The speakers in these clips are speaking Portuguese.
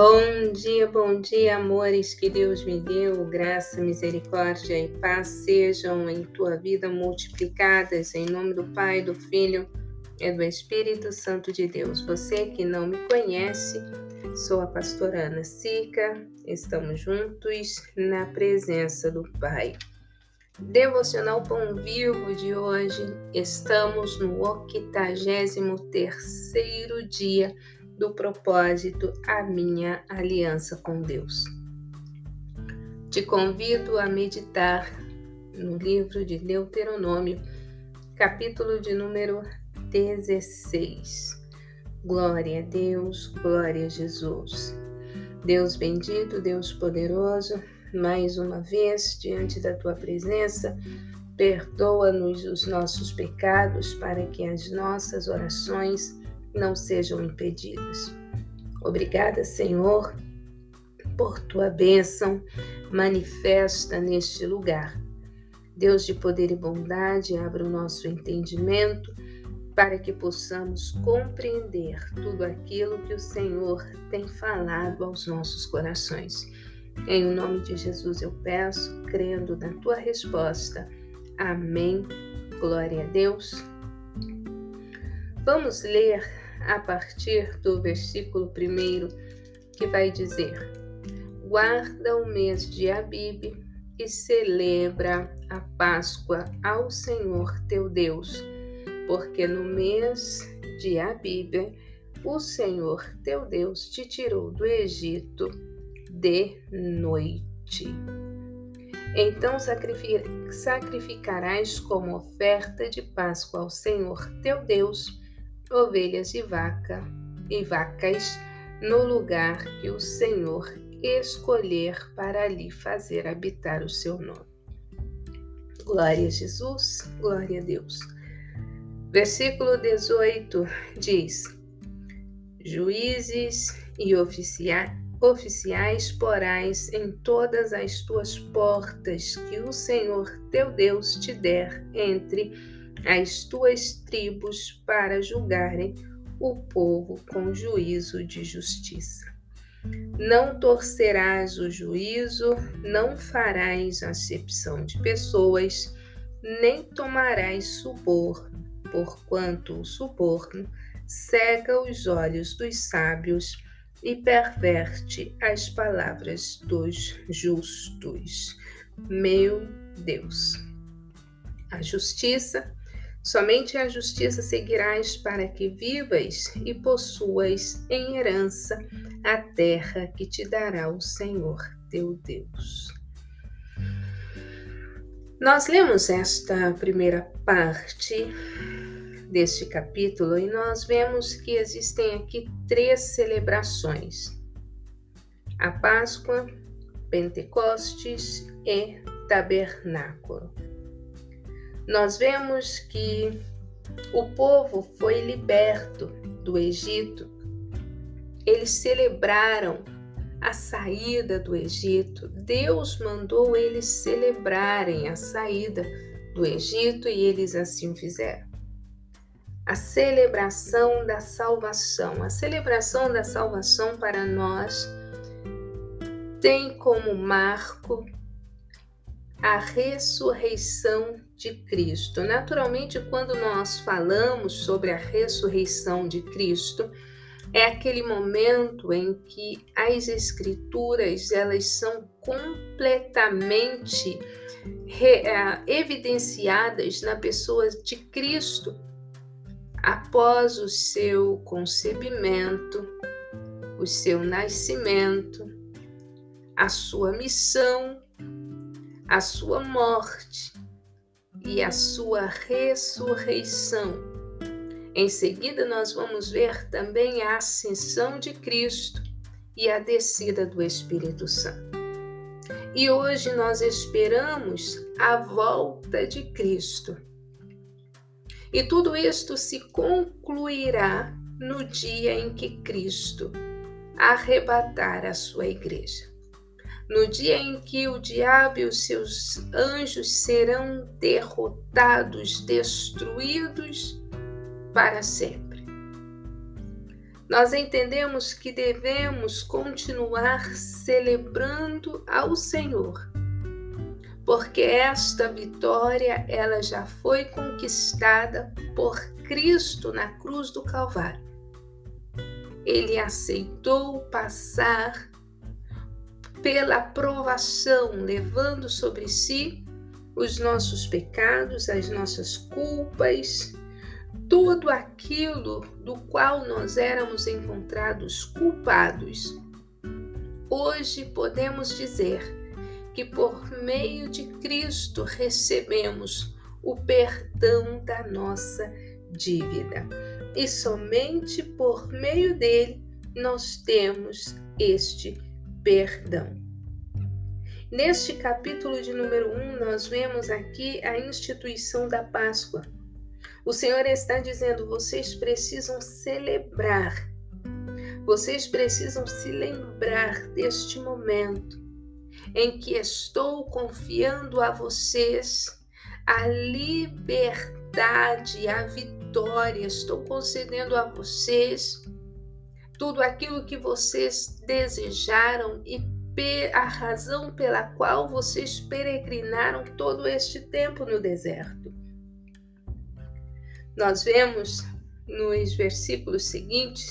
Bom dia, bom dia, amores que Deus me deu. Graça, misericórdia e paz sejam em tua vida multiplicadas em nome do Pai, do Filho e do Espírito Santo de Deus. Você que não me conhece, sou a pastora Ana Sica. Estamos juntos na presença do Pai. Devocional Pão Vivo de hoje, estamos no 83 terceiro dia do propósito A Minha Aliança com Deus. Te convido a meditar no livro de Deuteronômio, capítulo de número 16. Glória a Deus, glória a Jesus. Deus bendito, Deus poderoso, mais uma vez diante da tua presença, perdoa-nos os nossos pecados para que as nossas orações não sejam impedidas. Obrigada, Senhor, por tua bênção manifesta neste lugar. Deus de poder e bondade, abra o nosso entendimento para que possamos compreender tudo aquilo que o Senhor tem falado aos nossos corações. Em nome de Jesus eu peço, crendo na tua resposta. Amém. Glória a Deus. Vamos ler a partir do versículo 1, que vai dizer: Guarda o mês de Abib e celebra a Páscoa ao Senhor teu Deus, porque no mês de Abib o Senhor teu Deus te tirou do Egito de noite. Então sacrificarás como oferta de Páscoa ao Senhor teu Deus ovelhas e vaca e vacas no lugar que o Senhor escolher para ali fazer habitar o seu nome. Glória a Jesus, glória a Deus. Versículo 18 diz: Juízes e oficiais, oficiais porais em todas as tuas portas que o Senhor teu Deus te der entre as tuas tribos para julgarem o povo com juízo de justiça. Não torcerás o juízo, não farás acepção de pessoas, nem tomarás suborno, porquanto o suborno cega os olhos dos sábios e perverte as palavras dos justos. Meu Deus. A justiça Somente a justiça seguirás para que vivas e possuas em herança a terra que te dará o Senhor teu Deus. Nós lemos esta primeira parte deste capítulo e nós vemos que existem aqui três celebrações: a Páscoa, Pentecostes e Tabernáculo nós vemos que o povo foi liberto do Egito. Eles celebraram a saída do Egito. Deus mandou eles celebrarem a saída do Egito e eles assim fizeram. A celebração da salvação. A celebração da salvação para nós tem como marco a ressurreição de Cristo. Naturalmente, quando nós falamos sobre a ressurreição de Cristo, é aquele momento em que as escrituras elas são completamente re, uh, evidenciadas na pessoa de Cristo após o seu concebimento, o seu nascimento, a sua missão a sua morte e a sua ressurreição. Em seguida, nós vamos ver também a ascensão de Cristo e a descida do Espírito Santo. E hoje nós esperamos a volta de Cristo. E tudo isto se concluirá no dia em que Cristo arrebatar a sua igreja no dia em que o diabo e os seus anjos serão derrotados, destruídos para sempre. nós entendemos que devemos continuar celebrando ao Senhor, porque esta vitória ela já foi conquistada por Cristo na cruz do Calvário. Ele aceitou passar pela provação, levando sobre si os nossos pecados, as nossas culpas, tudo aquilo do qual nós éramos encontrados culpados. Hoje podemos dizer que por meio de Cristo recebemos o perdão da nossa dívida. E somente por meio dele nós temos este perdão. Neste capítulo de número 1, nós vemos aqui a instituição da Páscoa. O Senhor está dizendo: vocês precisam celebrar, vocês precisam se lembrar deste momento em que estou confiando a vocês a liberdade, a vitória, estou concedendo a vocês tudo aquilo que vocês desejaram e a razão pela qual vocês peregrinaram todo este tempo no deserto. Nós vemos nos versículos seguintes,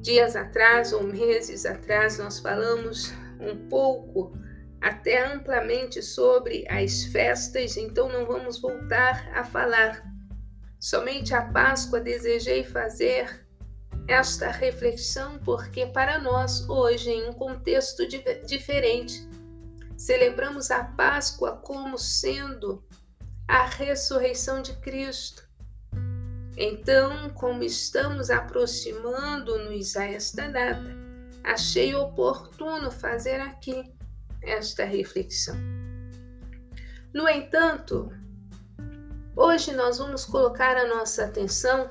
dias atrás ou meses atrás, nós falamos um pouco, até amplamente, sobre as festas, então não vamos voltar a falar. Somente a Páscoa desejei fazer esta reflexão porque, para nós, hoje, em um contexto diferente, celebramos a Páscoa como sendo a ressurreição de Cristo. Então, como estamos aproximando-nos a esta data, achei oportuno fazer aqui esta reflexão. No entanto, hoje nós vamos colocar a nossa atenção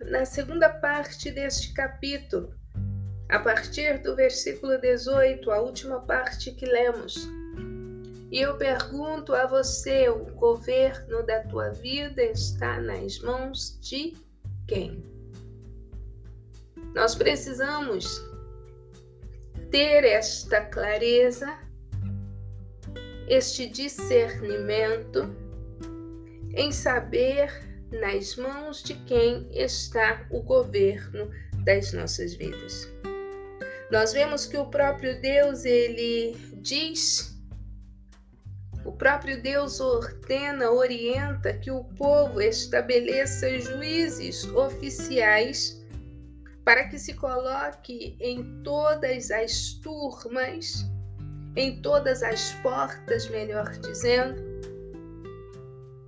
na segunda parte deste capítulo, a partir do versículo 18, a última parte que lemos. E eu pergunto a você: o governo da tua vida está nas mãos de quem? Nós precisamos ter esta clareza, este discernimento em saber nas mãos de quem está o governo das nossas vidas. Nós vemos que o próprio Deus ele diz o próprio Deus ordena, orienta que o povo estabeleça juízes oficiais para que se coloque em todas as turmas, em todas as portas, melhor dizendo,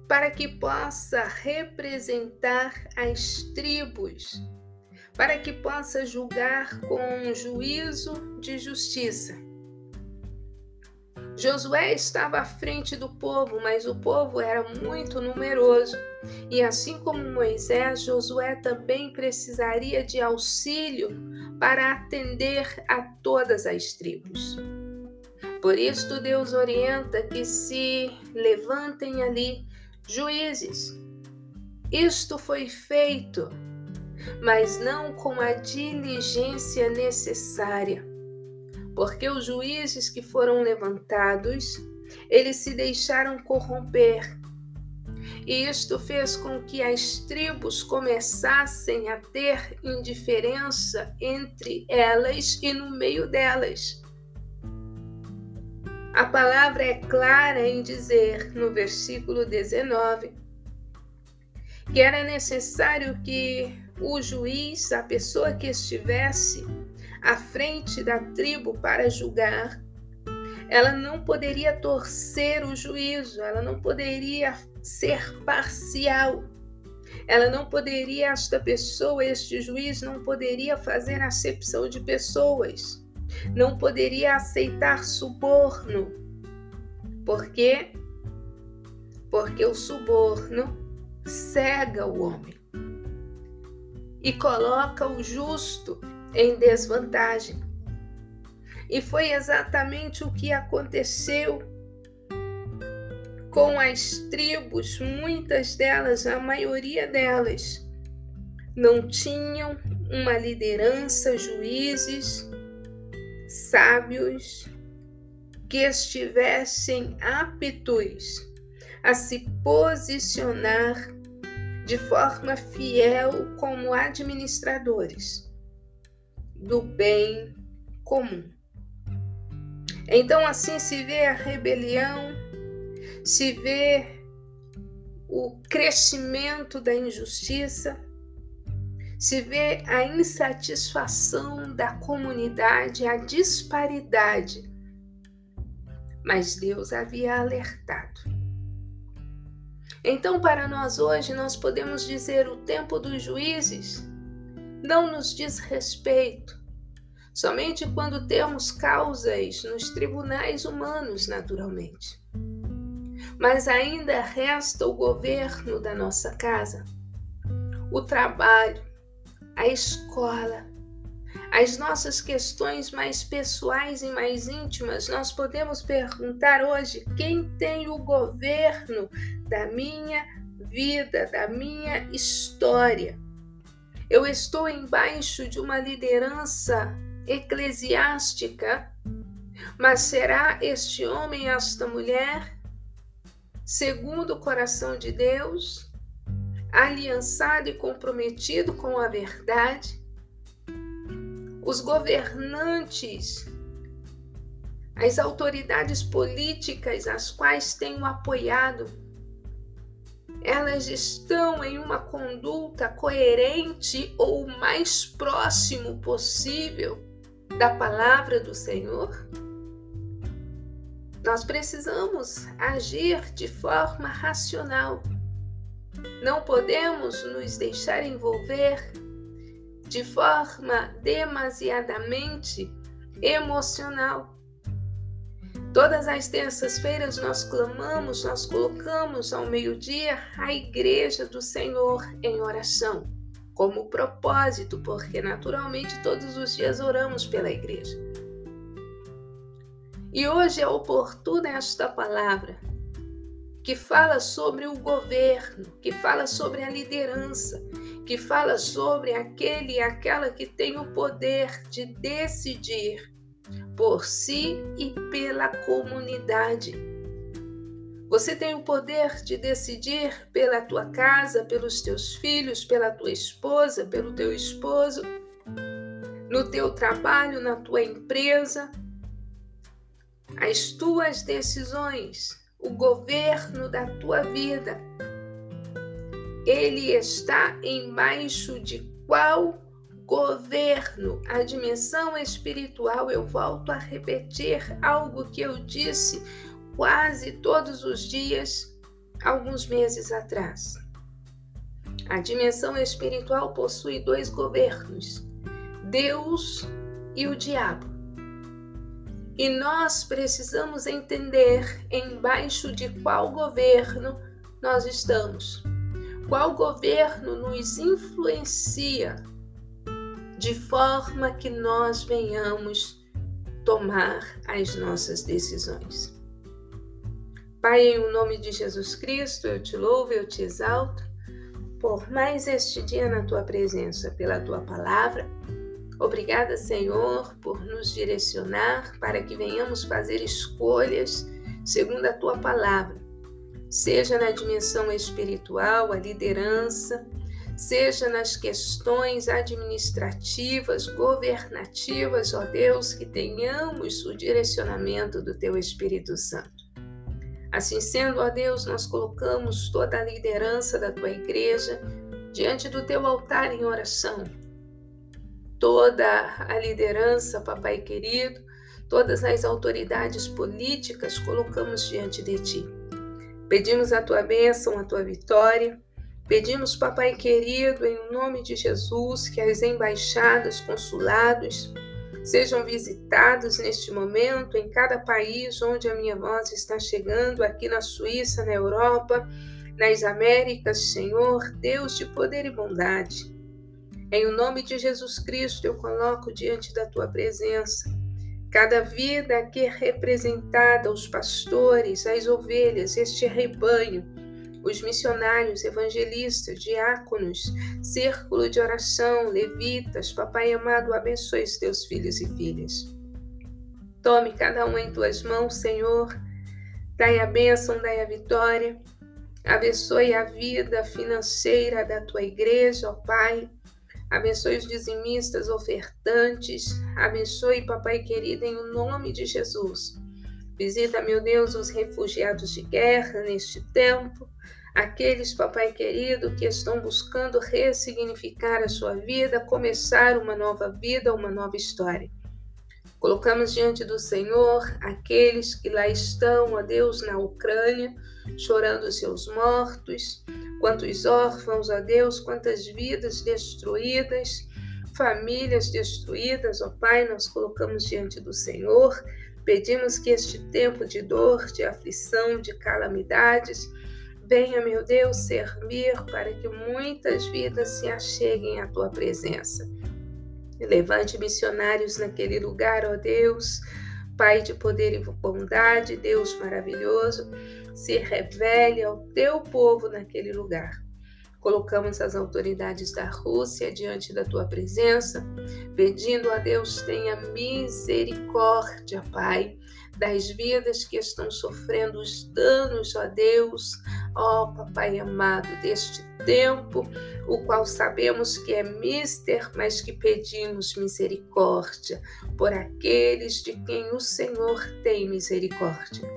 para que possa representar as tribos, para que possa julgar com um juízo de justiça. Josué estava à frente do povo, mas o povo era muito numeroso. E assim como Moisés, Josué também precisaria de auxílio para atender a todas as tribos. Por isso, Deus orienta que se levantem ali juízes. Isto foi feito, mas não com a diligência necessária porque os juízes que foram levantados, eles se deixaram corromper. E isto fez com que as tribos começassem a ter indiferença entre elas e no meio delas. A palavra é clara em dizer, no versículo 19, que era necessário que o juiz, a pessoa que estivesse à frente da tribo para julgar, ela não poderia torcer o juízo, ela não poderia ser parcial. Ela não poderia, esta pessoa, este juiz, não poderia fazer acepção de pessoas, não poderia aceitar suborno. Por quê? Porque o suborno cega o homem e coloca o justo em desvantagem. E foi exatamente o que aconteceu com as tribos, muitas delas, a maioria delas, não tinham uma liderança, juízes, sábios, que estivessem aptos a se posicionar de forma fiel como administradores do bem comum. Então, assim se vê a rebelião, se vê o crescimento da injustiça, se vê a insatisfação da comunidade, a disparidade. Mas Deus havia alertado. Então, para nós hoje, nós podemos dizer: o tempo dos juízes não nos diz respeito, somente quando temos causas nos tribunais humanos, naturalmente. Mas ainda resta o governo da nossa casa, o trabalho, a escola, as nossas questões mais pessoais e mais íntimas, nós podemos perguntar hoje: quem tem o governo da minha vida, da minha história? Eu estou embaixo de uma liderança eclesiástica, mas será este homem, esta mulher, segundo o coração de Deus? Aliançado e comprometido com a verdade. Os governantes, as autoridades políticas as quais tenho apoiado, elas estão em uma conduta coerente ou o mais próximo possível da palavra do Senhor? Nós precisamos agir de forma racional não podemos nos deixar envolver de forma demasiadamente emocional. Todas as terças-feiras nós clamamos, nós colocamos ao meio-dia a igreja do Senhor em oração, como propósito, porque naturalmente todos os dias oramos pela igreja. E hoje é oportuna esta palavra que fala sobre o governo, que fala sobre a liderança, que fala sobre aquele e aquela que tem o poder de decidir por si e pela comunidade. Você tem o poder de decidir pela tua casa, pelos teus filhos, pela tua esposa, pelo teu esposo, no teu trabalho, na tua empresa. As tuas decisões o governo da tua vida. Ele está embaixo de qual governo? A dimensão espiritual, eu volto a repetir algo que eu disse quase todos os dias alguns meses atrás. A dimensão espiritual possui dois governos: Deus e o diabo. E nós precisamos entender embaixo de qual governo nós estamos. Qual governo nos influencia de forma que nós venhamos tomar as nossas decisões. Pai, em nome de Jesus Cristo, eu te louvo, eu te exalto por mais este dia na tua presença, pela tua palavra Obrigada, Senhor, por nos direcionar para que venhamos fazer escolhas segundo a tua palavra, seja na dimensão espiritual, a liderança, seja nas questões administrativas, governativas, ó Deus, que tenhamos o direcionamento do teu Espírito Santo. Assim sendo, ó Deus, nós colocamos toda a liderança da tua igreja diante do teu altar em oração toda a liderança, papai querido, todas as autoridades políticas colocamos diante de ti. Pedimos a tua bênção, a tua vitória. Pedimos, papai querido, em nome de Jesus, que as embaixadas, consulados, sejam visitados neste momento em cada país onde a minha voz está chegando, aqui na Suíça, na Europa, nas Américas, Senhor, Deus de poder e bondade. Em o nome de Jesus Cristo, eu coloco diante da tua presença cada vida aqui representada, os pastores, as ovelhas, este rebanho, os missionários, evangelistas, diáconos, círculo de oração, levitas, Papai amado, abençoe os teus filhos e filhas. Tome cada um em tuas mãos, Senhor. Dai a bênção, dai a vitória. Abençoe a vida financeira da tua igreja, ó Pai. Abençoe os dizimistas, ofertantes. Abençoe, Papai querido, em nome de Jesus. Visita, meu Deus, os refugiados de guerra neste tempo. Aqueles, papai querido, que estão buscando ressignificar a sua vida, começar uma nova vida, uma nova história. Colocamos diante do Senhor aqueles que lá estão, ó Deus, na Ucrânia, chorando seus mortos, quantos órfãos, ó Deus, quantas vidas destruídas, famílias destruídas, ó Pai, nós colocamos diante do Senhor Pedimos que este tempo de dor, de aflição, de calamidades, venha, meu Deus, servir para que muitas vidas se acheguem à tua presença. Levante missionários naquele lugar, ó Deus, Pai de poder e bondade, Deus maravilhoso, se revele ao teu povo naquele lugar. Colocamos as autoridades da Rússia diante da tua presença, pedindo a Deus tenha misericórdia, Pai, das vidas que estão sofrendo os danos, ó Deus, ó Papai amado, deste tempo, o qual sabemos que é mister, mas que pedimos misericórdia por aqueles de quem o Senhor tem misericórdia.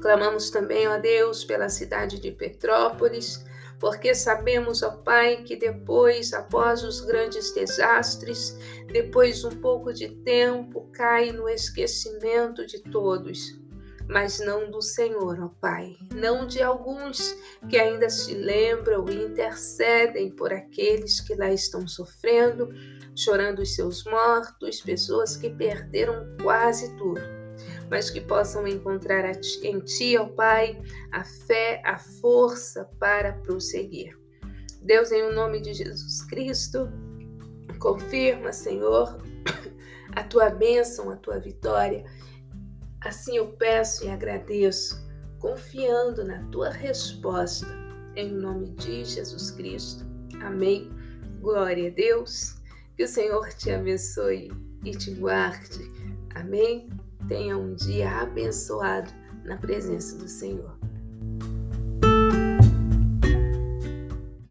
Clamamos também, ó Deus, pela cidade de Petrópolis, porque sabemos, ó Pai, que depois, após os grandes desastres, depois um pouco de tempo, cai no esquecimento de todos, mas não do Senhor, ó Pai, não de alguns que ainda se lembram e intercedem por aqueles que lá estão sofrendo, chorando os seus mortos, pessoas que perderam quase tudo mas que possam encontrar em Ti, ó Pai, a fé, a força para prosseguir. Deus, em o nome de Jesus Cristo, confirma, Senhor, a Tua bênção, a Tua vitória. Assim eu peço e agradeço, confiando na Tua resposta, em nome de Jesus Cristo. Amém. Glória a Deus. Que o Senhor te abençoe e te guarde. Amém. Tenha um dia abençoado na presença do Senhor.